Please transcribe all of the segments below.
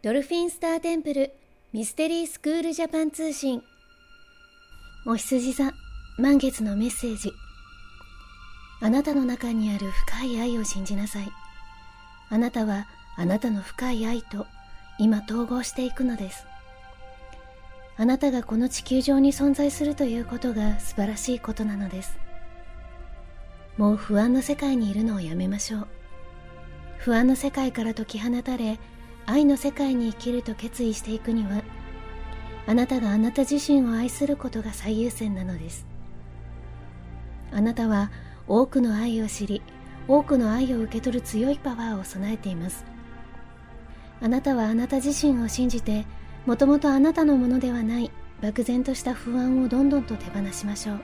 ドルフィンスターテンプルミステリースクールジャパン通信。お羊座満月のメッセージ。あなたの中にある深い愛を信じなさい。あなたはあなたの深い愛と今統合していくのです。あなたがこの地球上に存在するということが素晴らしいことなのです。もう不安の世界にいるのをやめましょう。不安の世界から解き放たれ愛の世界に生きると決意していくにはあなたがあなた自身を愛することが最優先なのです。あなたは多くの愛を知り多くの愛を受け取る強いパワーを備えています。あなたはあなた自身を信じてもともとあなたのものではない漠然とした不安をどんどんと手放しましょう。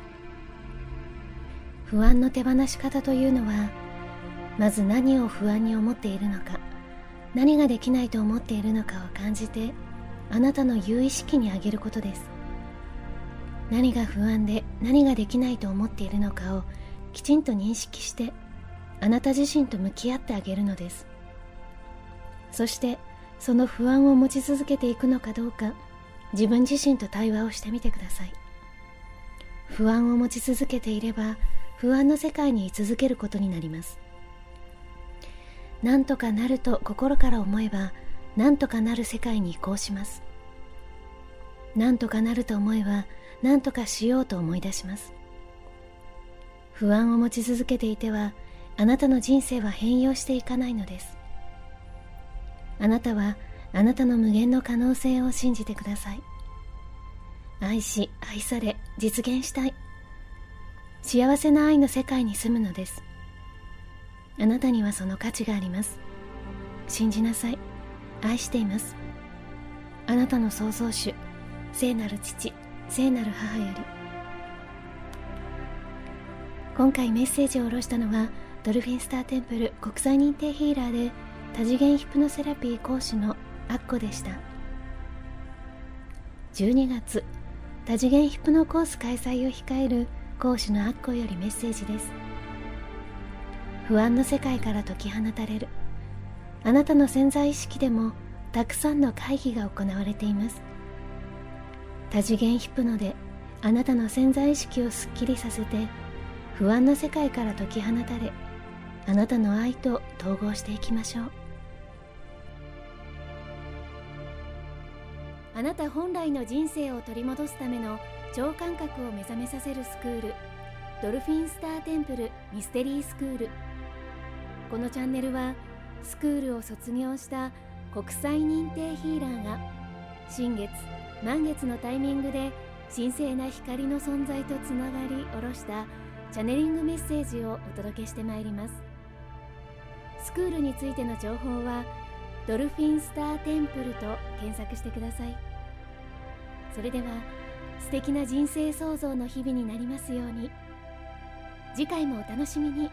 不安の手放し方というのはまず何を不安に思っているのか。何ができないと思っているのかを感じてあなたの有意識にあげることです。何が不安で何ができないと思っているのかをきちんと認識してあなた自身と向き合ってあげるのです。そしてその不安を持ち続けていくのかどうか自分自身と対話をしてみてください。不安を持ち続けていれば不安の世界に居続けることになります。なんとかなると心から思えばなんとかなる世界に移行します。なんとかなると思えばなんとかしようと思い出します。不安を持ち続けていてはあなたの人生は変容していかないのです。あなたはあなたの無限の可能性を信じてください。愛し愛され実現したい。幸せな愛の世界に住むのです。あなたにはその価値があります。信じなさい。愛しています。あなたの創造主聖なる父聖なる母より。今回メッセージを下ろしたのはドルフィンスターテンプル国際認定ヒーラーで多次元ヒプノセラピー講師のアッコでした。12月多次元ヒプノコース開催を控える講師のアッコよりメッセージです。不安の世界から解き放たれる。あなたの潜在意識でもたくさんの会議が行われています。多次元ヒプノであなたの潜在意識をすっきりさせて不安の世界から解き放たれあなたの愛と統合していきましょう。あなた本来の人生を取り戻すための超感覚を目覚めさせるスクール。ドルフィンスターテンプルミステリースクール。このチャンネルはスクールを卒業した国際認定ヒーラーが新月満月のタイミングで神聖な光の存在とつながり下ろしたチャネリングメッセージをお届けしてまいります。スクールについての情報はドルフィンスターテンプルと検索してください。それでは素敵な人生創造の日々になりますように。次回もお楽しみに。